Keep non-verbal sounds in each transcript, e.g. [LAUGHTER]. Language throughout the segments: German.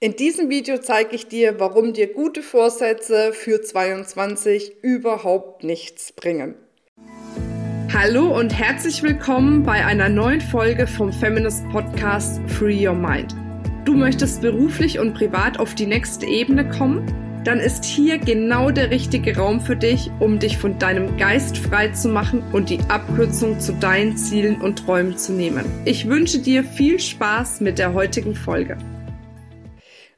In diesem Video zeige ich dir, warum dir gute Vorsätze für 22 überhaupt nichts bringen. Hallo und herzlich willkommen bei einer neuen Folge vom Feminist Podcast Free Your Mind. Du möchtest beruflich und privat auf die nächste Ebene kommen? Dann ist hier genau der richtige Raum für dich, um dich von deinem Geist frei zu machen und die Abkürzung zu deinen Zielen und Träumen zu nehmen. Ich wünsche dir viel Spaß mit der heutigen Folge.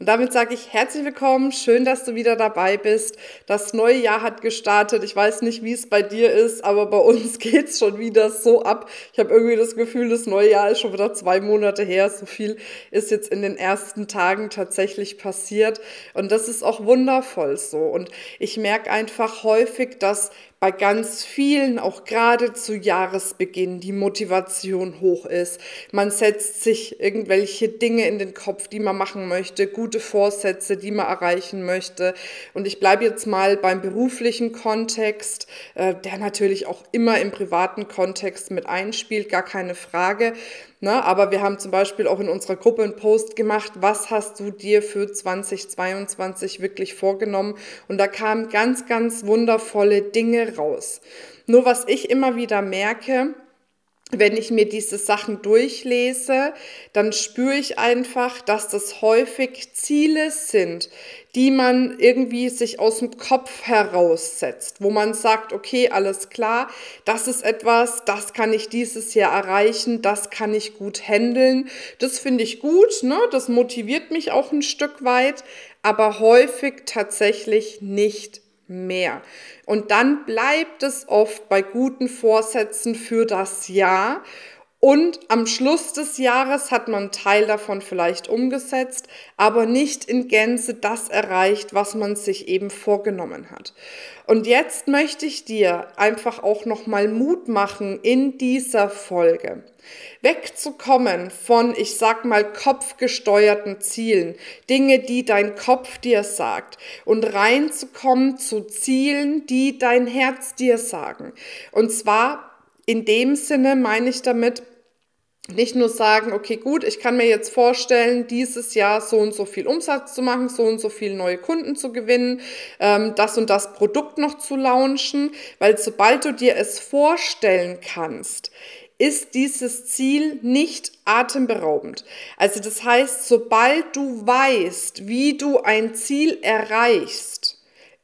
Und damit sage ich herzlich willkommen, schön, dass du wieder dabei bist. Das neue Jahr hat gestartet. Ich weiß nicht, wie es bei dir ist, aber bei uns [LAUGHS] geht es schon wieder so ab. Ich habe irgendwie das Gefühl, das neue Jahr ist schon wieder zwei Monate her. So viel ist jetzt in den ersten Tagen tatsächlich passiert. Und das ist auch wundervoll so. Und ich merke einfach häufig, dass bei ganz vielen, auch gerade zu Jahresbeginn, die Motivation hoch ist. Man setzt sich irgendwelche Dinge in den Kopf, die man machen möchte, gute Vorsätze, die man erreichen möchte. Und ich bleibe jetzt mal beim beruflichen Kontext, äh, der natürlich auch immer im privaten Kontext mit einspielt, gar keine Frage. Ne? Aber wir haben zum Beispiel auch in unserer Gruppe einen Post gemacht, was hast du dir für 2022 wirklich vorgenommen? Und da kamen ganz, ganz wundervolle Dinge raus. Nur was ich immer wieder merke, wenn ich mir diese Sachen durchlese, dann spüre ich einfach, dass das häufig Ziele sind, die man irgendwie sich aus dem Kopf heraussetzt, wo man sagt, okay, alles klar, das ist etwas, das kann ich dieses Jahr erreichen, das kann ich gut handeln. Das finde ich gut, ne? das motiviert mich auch ein Stück weit, aber häufig tatsächlich nicht mehr. Und dann bleibt es oft bei guten Vorsätzen für das Jahr. Und am Schluss des Jahres hat man einen Teil davon vielleicht umgesetzt, aber nicht in Gänze das erreicht, was man sich eben vorgenommen hat. Und jetzt möchte ich dir einfach auch nochmal Mut machen in dieser Folge wegzukommen von, ich sag mal, kopfgesteuerten Zielen, Dinge, die dein Kopf dir sagt, und reinzukommen zu Zielen, die dein Herz dir sagen. Und zwar in dem Sinne meine ich damit, nicht nur sagen, okay, gut, ich kann mir jetzt vorstellen, dieses Jahr so und so viel Umsatz zu machen, so und so viele neue Kunden zu gewinnen, ähm, das und das Produkt noch zu launchen, weil sobald du dir es vorstellen kannst, ist dieses Ziel nicht atemberaubend. Also das heißt, sobald du weißt, wie du ein Ziel erreichst,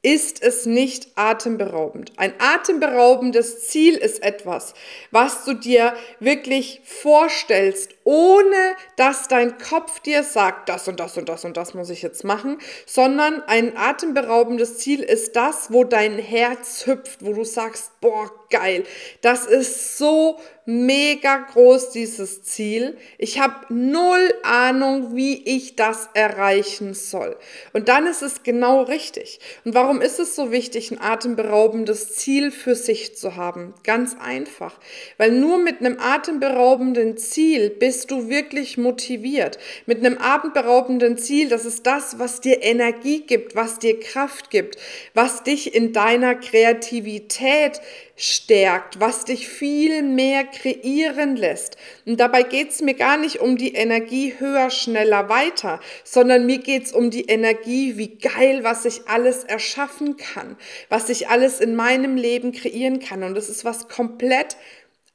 ist es nicht atemberaubend. Ein atemberaubendes Ziel ist etwas, was du dir wirklich vorstellst, ohne dass dein Kopf dir sagt, das und das und das und das muss ich jetzt machen, sondern ein atemberaubendes Ziel ist das, wo dein Herz hüpft, wo du sagst, boah, geil, das ist so mega groß, dieses Ziel. Ich habe null Ahnung, wie ich das erreichen soll. Und dann ist es genau richtig. Und warum ist es so wichtig, ein atemberaubendes Ziel für sich zu haben? Ganz einfach. Weil nur mit einem atemberaubenden Ziel bist du wirklich motiviert. Mit einem atemberaubenden Ziel, das ist das, was dir Energie gibt, was dir Kraft gibt, was dich in deiner Kreativität stärkt, was dich viel mehr kreieren lässt. Und dabei geht es mir gar nicht um die Energie höher, schneller, weiter, sondern mir geht es um die Energie, wie geil, was ich alles erschaffen kann, was ich alles in meinem Leben kreieren kann. Und das ist was komplett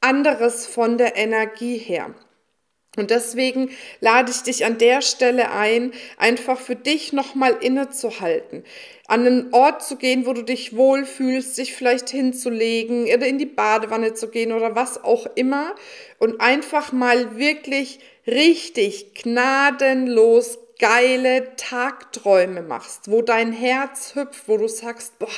anderes von der Energie her. Und deswegen lade ich dich an der Stelle ein, einfach für dich nochmal innezuhalten, an einen Ort zu gehen, wo du dich wohlfühlst, sich vielleicht hinzulegen oder in die Badewanne zu gehen oder was auch immer. Und einfach mal wirklich richtig gnadenlos geile Tagträume machst, wo dein Herz hüpft, wo du sagst, boah,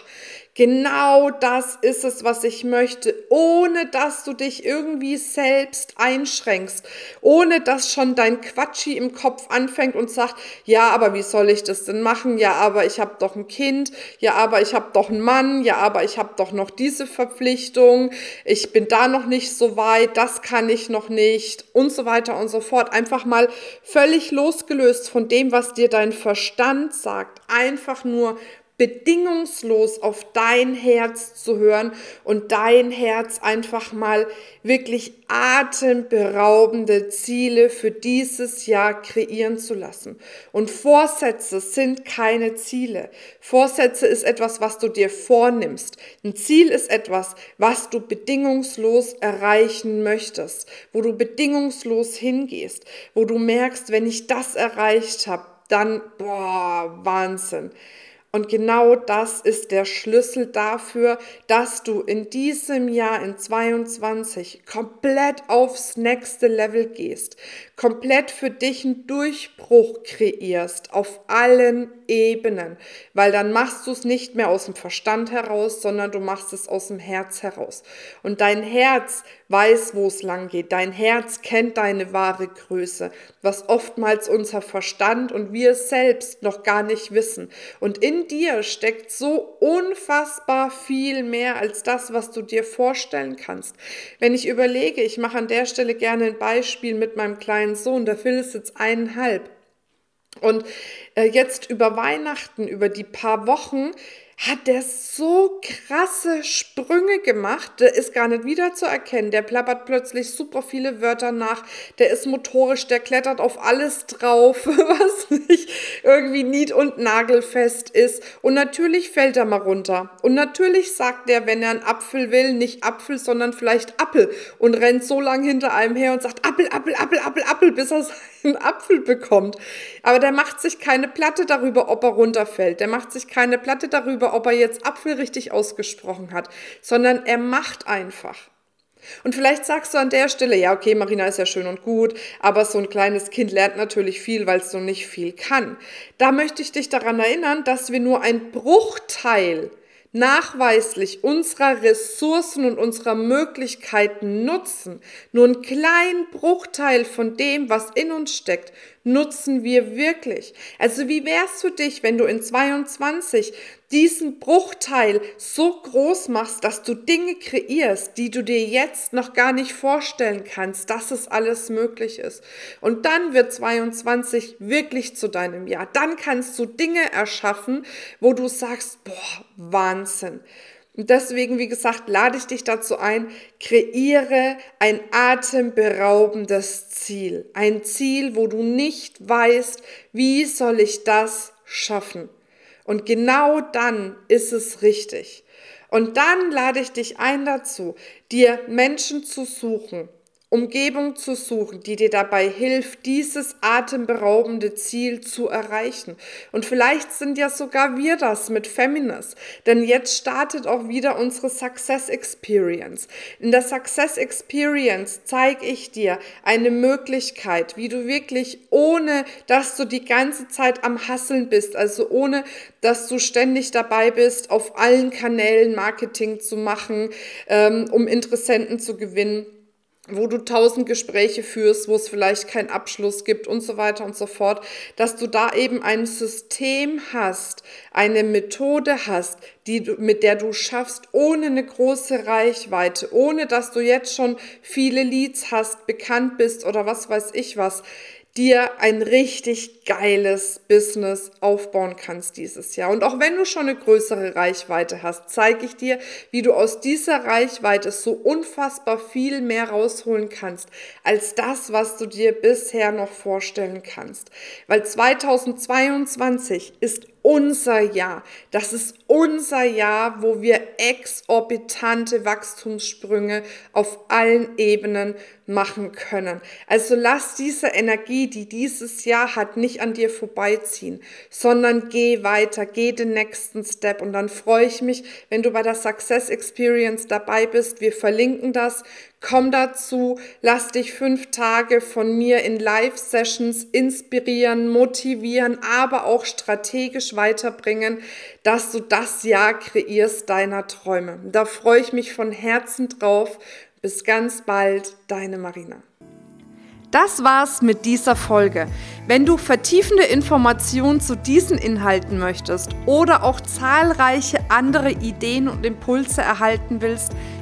Genau das ist es, was ich möchte, ohne dass du dich irgendwie selbst einschränkst, ohne dass schon dein Quatschi im Kopf anfängt und sagt, ja, aber wie soll ich das denn machen? Ja, aber ich habe doch ein Kind, ja, aber ich habe doch einen Mann, ja, aber ich habe doch noch diese Verpflichtung, ich bin da noch nicht so weit, das kann ich noch nicht. Und so weiter und so fort. Einfach mal völlig losgelöst von dem, was dir dein Verstand sagt, einfach nur bedingungslos auf dein Herz zu hören und dein Herz einfach mal wirklich atemberaubende Ziele für dieses Jahr kreieren zu lassen. Und Vorsätze sind keine Ziele. Vorsätze ist etwas, was du dir vornimmst. Ein Ziel ist etwas, was du bedingungslos erreichen möchtest, wo du bedingungslos hingehst, wo du merkst, wenn ich das erreicht habe, dann, boah, Wahnsinn. Und genau das ist der Schlüssel dafür, dass du in diesem Jahr in 22 komplett aufs nächste Level gehst, komplett für dich einen Durchbruch kreierst auf allen Ebenen, weil dann machst du es nicht mehr aus dem Verstand heraus, sondern du machst es aus dem Herz heraus. Und dein Herz weiß, wo es lang geht. Dein Herz kennt deine wahre Größe, was oftmals unser Verstand und wir selbst noch gar nicht wissen. Und in dir steckt so unfassbar viel mehr als das, was du dir vorstellen kannst. Wenn ich überlege, ich mache an der Stelle gerne ein Beispiel mit meinem kleinen kleinen Sohn, der Phil ist jetzt eineinhalb. Und äh, jetzt über Weihnachten, über die paar Wochen, hat der so krasse Sprünge gemacht, der ist gar nicht wiederzuerkennen. Der plappert plötzlich super viele Wörter nach, der ist motorisch, der klettert auf alles drauf, [LAUGHS] was nicht irgendwie nied- und nagelfest ist. Und natürlich fällt er mal runter. Und natürlich sagt er, wenn er einen Apfel will, nicht Apfel, sondern vielleicht Appel und rennt so lang hinter einem her und sagt Appel, Appel, Appel, Appel, Appel, bis er [LAUGHS] seinen Apfel bekommt. Aber der macht sich keine Platte darüber, ob er runterfällt. Der macht sich keine Platte darüber, ob er jetzt Apfel richtig ausgesprochen hat, sondern er macht einfach. Und vielleicht sagst du an der Stelle, ja, okay, Marina ist ja schön und gut, aber so ein kleines Kind lernt natürlich viel, weil es so nicht viel kann. Da möchte ich dich daran erinnern, dass wir nur ein Bruchteil nachweislich unserer Ressourcen und unserer Möglichkeiten nutzen, nur einen kleinen Bruchteil von dem, was in uns steckt, nutzen wir wirklich? Also wie wär's für dich, wenn du in 22 diesen Bruchteil so groß machst, dass du Dinge kreierst, die du dir jetzt noch gar nicht vorstellen kannst, dass es alles möglich ist. Und dann wird 22 wirklich zu deinem Jahr. Dann kannst du Dinge erschaffen, wo du sagst, boah, Wahnsinn. Und deswegen, wie gesagt, lade ich dich dazu ein, kreiere ein atemberaubendes Ziel. Ein Ziel, wo du nicht weißt, wie soll ich das schaffen. Und genau dann ist es richtig. Und dann lade ich dich ein dazu, dir Menschen zu suchen, Umgebung zu suchen, die dir dabei hilft, dieses atemberaubende Ziel zu erreichen. Und vielleicht sind ja sogar wir das mit Feminist, denn jetzt startet auch wieder unsere Success Experience. In der Success Experience zeige ich dir eine Möglichkeit, wie du wirklich ohne, dass du die ganze Zeit am Hasseln bist, also ohne, dass du ständig dabei bist, auf allen Kanälen Marketing zu machen, ähm, um Interessenten zu gewinnen, wo du tausend Gespräche führst, wo es vielleicht keinen Abschluss gibt und so weiter und so fort, dass du da eben ein System hast, eine Methode hast, die du, mit der du schaffst, ohne eine große Reichweite, ohne dass du jetzt schon viele Leads hast, bekannt bist oder was weiß ich was, dir ein richtig geiles Business aufbauen kannst dieses Jahr. Und auch wenn du schon eine größere Reichweite hast, zeige ich dir, wie du aus dieser Reichweite so unfassbar viel mehr rausholen kannst, als das, was du dir bisher noch vorstellen kannst. Weil 2022 ist unser Jahr. Das ist unser Jahr, wo wir exorbitante Wachstumssprünge auf allen Ebenen machen können. Also lass diese Energie, die dieses Jahr hat, nicht an dir vorbeiziehen, sondern geh weiter, geh den nächsten Step und dann freue ich mich, wenn du bei der Success Experience dabei bist. Wir verlinken das. Komm dazu, lass dich fünf Tage von mir in Live-Sessions inspirieren, motivieren, aber auch strategisch weiterbringen, dass du das Jahr kreierst deiner Träume. Da freue ich mich von Herzen drauf. Bis ganz bald, deine Marina. Das war's mit dieser Folge. Wenn du vertiefende Informationen zu diesen Inhalten möchtest oder auch zahlreiche andere Ideen und Impulse erhalten willst,